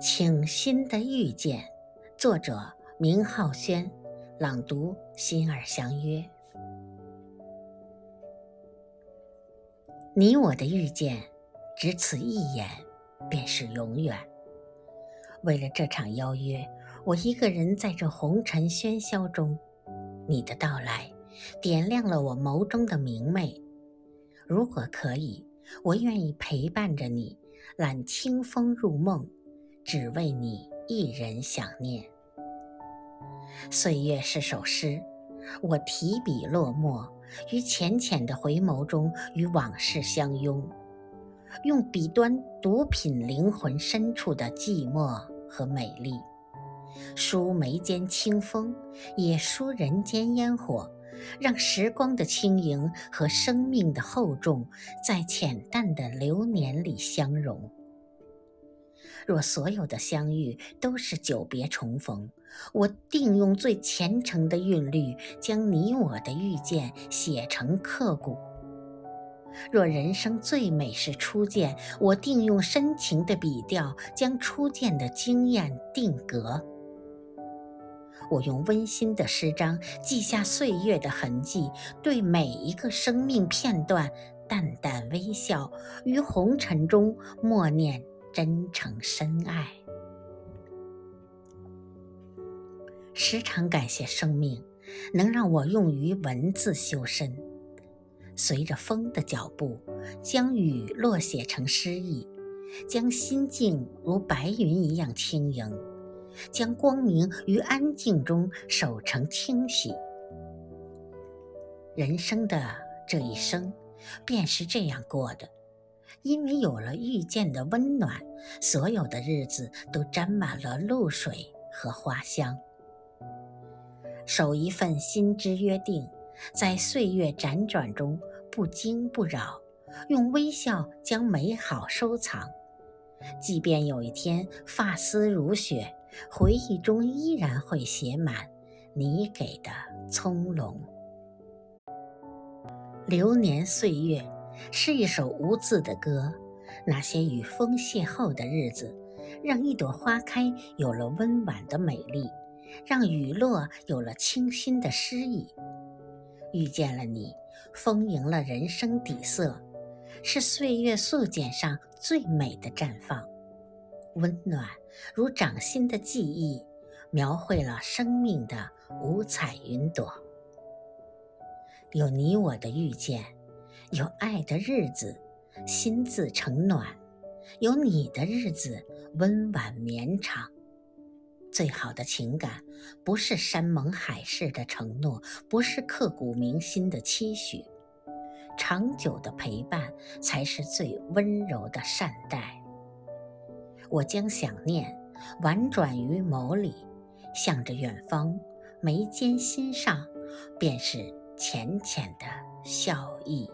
请新的遇见，作者明浩轩，朗读心儿相约。你我的遇见，只此一眼，便是永远。为了这场邀约，我一个人在这红尘喧嚣中，你的到来，点亮了我眸中的明媚。如果可以，我愿意陪伴着你，揽清风入梦。只为你一人想念。岁月是首诗，我提笔落墨，于浅浅的回眸中与往事相拥，用笔端独品灵魂深处的寂寞和美丽，书眉间清风，也书人间烟火，让时光的轻盈和生命的厚重在浅淡的流年里相融。若所有的相遇都是久别重逢，我定用最虔诚的韵律，将你我的遇见写成刻骨。若人生最美是初见，我定用深情的笔调，将初见的惊艳定格。我用温馨的诗章记下岁月的痕迹，对每一个生命片段淡淡微笑，于红尘中默念。真诚深爱，时常感谢生命，能让我用于文字修身。随着风的脚步，将雨落写成诗意，将心境如白云一样轻盈，将光明于安静中守成清晰。人生的这一生，便是这样过的。因为有了遇见的温暖，所有的日子都沾满了露水和花香。守一份心之约定，在岁月辗转中不惊不扰，用微笑将美好收藏。即便有一天发丝如雪，回忆中依然会写满你给的葱茏。流年岁月。是一首无字的歌，那些与风邂逅的日子，让一朵花开有了温婉的美丽，让雨落有了清新的诗意。遇见了你，丰盈了人生底色，是岁月素笺上最美的绽放，温暖如掌心的记忆，描绘了生命的五彩云朵。有你我的遇见。有爱的日子，心自成暖；有你的日子，温婉绵长。最好的情感，不是山盟海誓的承诺，不是刻骨铭心的期许，长久的陪伴，才是最温柔的善待。我将想念婉转于眸里，向着远方，眉间心上，便是浅浅的笑意。